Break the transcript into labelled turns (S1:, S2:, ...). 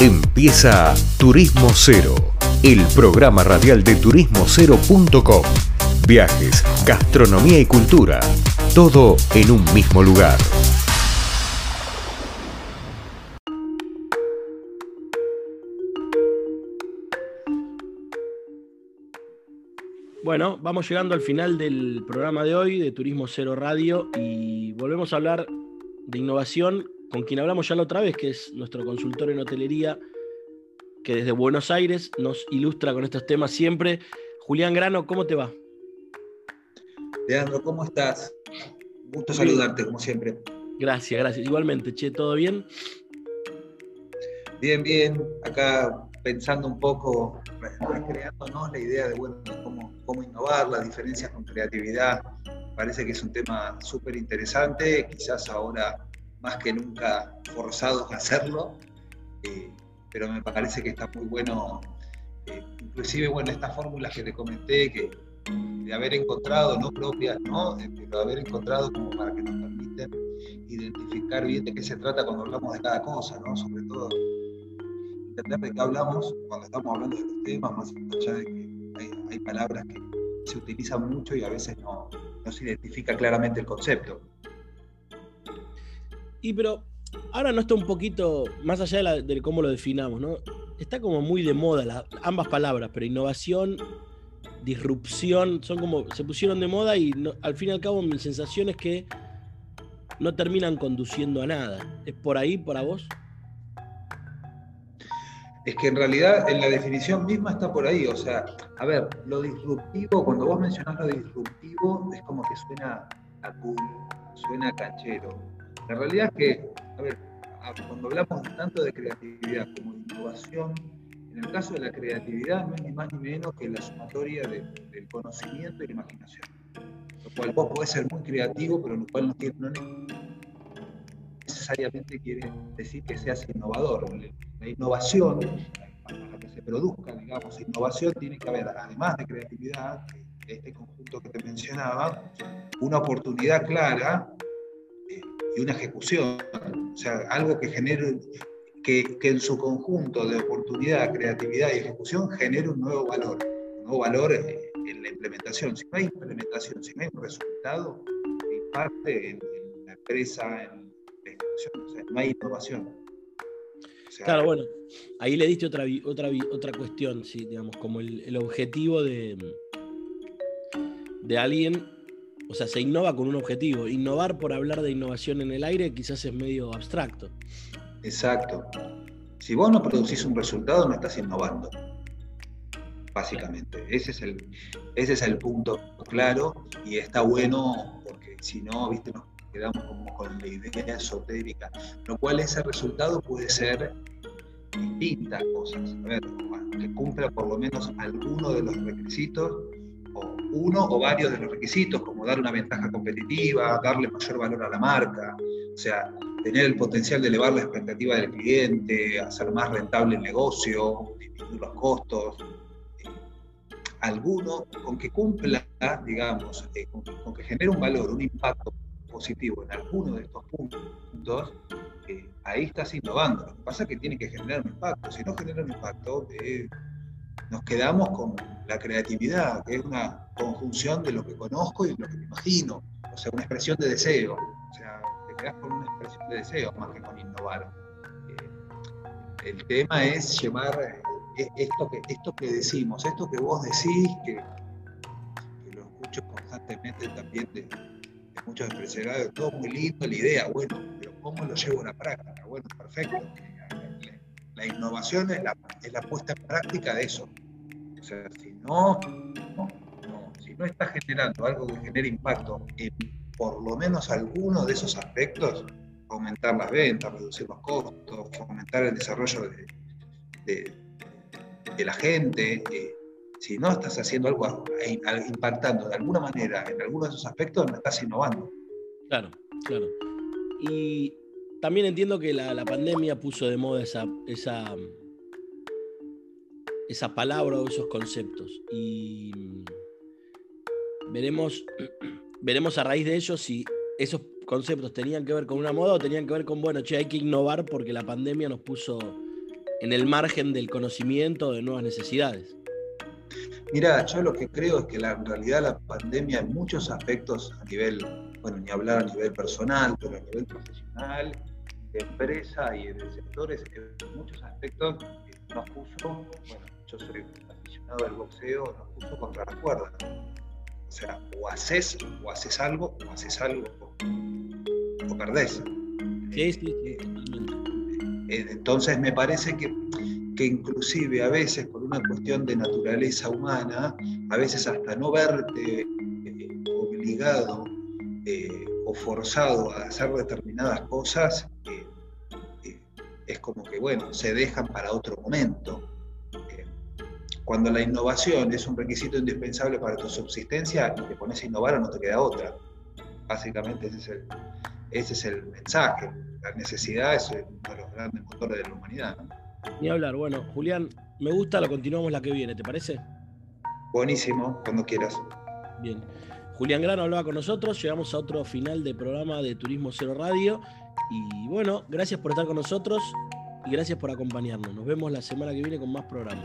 S1: Empieza Turismo Cero, el programa radial de turismocero.com. Viajes, gastronomía y cultura, todo en un mismo lugar.
S2: Bueno, vamos llegando al final del programa de hoy de Turismo Cero Radio y volvemos a hablar de innovación con quien hablamos ya la otra vez, que es nuestro consultor en hotelería, que desde Buenos Aires nos ilustra con estos temas siempre. Julián Grano, ¿cómo te va?
S3: Leandro, ¿cómo estás? Gusto saludarte, como siempre.
S2: Gracias, gracias. Igualmente, che, ¿todo bien?
S3: Bien, bien. Acá pensando un poco, recreándonos la idea de bueno, cómo, cómo innovar, las diferencias con creatividad. Parece que es un tema súper interesante. Quizás ahora más que nunca forzados a hacerlo, eh, pero me parece que está muy bueno, eh, inclusive bueno, estas fórmulas que te comenté, que de haber encontrado, no propias, ¿no? pero haber encontrado como para que nos permiten identificar bien de qué se trata cuando hablamos de cada cosa, ¿no? sobre todo entender de qué hablamos cuando estamos hablando de los temas, más allá de que hay, palabras que se utilizan mucho y a veces no, no se identifica claramente el concepto.
S2: Y pero ahora no está un poquito, más allá de, cómo lo definamos, ¿no? Está como muy de moda ambas palabras, pero innovación, disrupción, son como, se pusieron de moda y al fin y al cabo mi sensación es que no terminan conduciendo a nada. ¿Es por ahí, para vos?
S3: Es que en realidad en la definición misma está por ahí. O sea, a ver, lo disruptivo, cuando vos mencionás lo disruptivo, es como que suena a cool, suena canchero la realidad es que, a ver, cuando hablamos tanto de creatividad como de innovación, en el caso de la creatividad no es ni más ni menos que la sumatoria del conocimiento y la imaginación. Lo cual vos podés ser muy creativo, pero lo cual no, tiene, no necesariamente quiere decir que seas innovador. La innovación, para que se produzca, digamos, innovación tiene que haber, además de creatividad, este conjunto que te mencionaba, una oportunidad clara y una ejecución, o sea, algo que genere, que, que, en su conjunto de oportunidad, creatividad y ejecución genere un nuevo valor, un nuevo valor en, la implementación. Si no hay implementación, si no hay un resultado, parte en, la empresa, en la ejecución, o sea, no hay innovación.
S2: claro, bueno, ahí le diste otra, otra, otra cuestión, sí, digamos, como el, el objetivo de, de alguien o sea, se innova con un objetivo. Innovar por hablar de innovación en el aire quizás es medio abstracto.
S3: Exacto. Si vos no producís un resultado, no estás innovando. Básicamente. Ese es el, ese es el punto claro y está bueno porque si no, viste, nos quedamos como con la idea esotérica. Lo cual ese resultado puede ser distintas cosas. A ver, que cumpla por lo menos alguno de los requisitos uno o varios de los requisitos, como dar una ventaja competitiva, darle mayor valor a la marca, o sea, tener el potencial de elevar la expectativa del cliente, hacer más rentable el negocio, disminuir los costos. Eh, alguno con que cumpla, digamos, eh, con, que genere un valor, un impacto positivo en alguno de estos puntos, eh, ahí estás innovando. Lo que pasa es que tiene que generar un impacto. Si no genera un impacto, nos quedamos con la creatividad, que es una conjunción de lo que conozco y lo que me imagino, o sea, una expresión de deseo, o sea, te quedas con una expresión de deseo más que con innovar. Eh, el tema es llevar eh, esto, que, esto que decimos, esto que vos decís, que, lo escucho constantemente también de, muchos empresarios, todo muy lindo la idea, bueno, pero ¿cómo lo llevo a la práctica? Bueno, perfecto. La innovación es la, es la puesta en práctica de eso. O sea, si no, si no está generando algo que genere impacto en por lo menos alguno de esos aspectos, aumentar las ventas, reducir los costos, fomentar el desarrollo de, la gente, eh, si no estás haciendo algo impactando de alguna manera en alguno de esos aspectos, no estás innovando.
S2: Claro, claro. Y también entiendo que la, pandemia puso de moda esa esa palabra o esos conceptos. Y veremos, veremos a raíz de ello si esos conceptos tenían que ver con una moda o tenían que ver con, bueno, che, hay que innovar porque la pandemia nos puso en el margen del conocimiento de nuevas necesidades.
S3: Mira, yo lo que creo es que la, en realidad la pandemia en muchos aspectos a nivel, bueno, ni hablar a nivel personal, pero a nivel profesional, de empresa y de sectores, en muchos aspectos nos puso, bueno, yo soy aficionado al boxeo, nos puso contra la cuerda. O sea, o haces, o haces algo, o haces algo, o perdés.
S2: Sí, sí, sí,
S3: eh, Entonces me parece que, que, inclusive a veces por una cuestión de naturaleza humana, a veces hasta no verte eh, obligado eh, o forzado a hacer determinadas cosas, eh, es como que, bueno, se dejan para otro momento. Cuando la innovación es un requisito indispensable para tu subsistencia y te pones a innovar o no te queda otra. Básicamente ese es el, ese es el mensaje. La necesidad es uno de los grandes motores de la humanidad.
S2: Ni hablar. Bueno, Julián, me gusta, lo continuamos la que viene, ¿te parece?
S3: Buenísimo, cuando quieras.
S2: Bien. Julián Grano hablaba con nosotros, llegamos a otro final de programa de Turismo Cero Radio. Y bueno, gracias por estar con nosotros y gracias por acompañarnos. Nos vemos la semana que viene con más programas.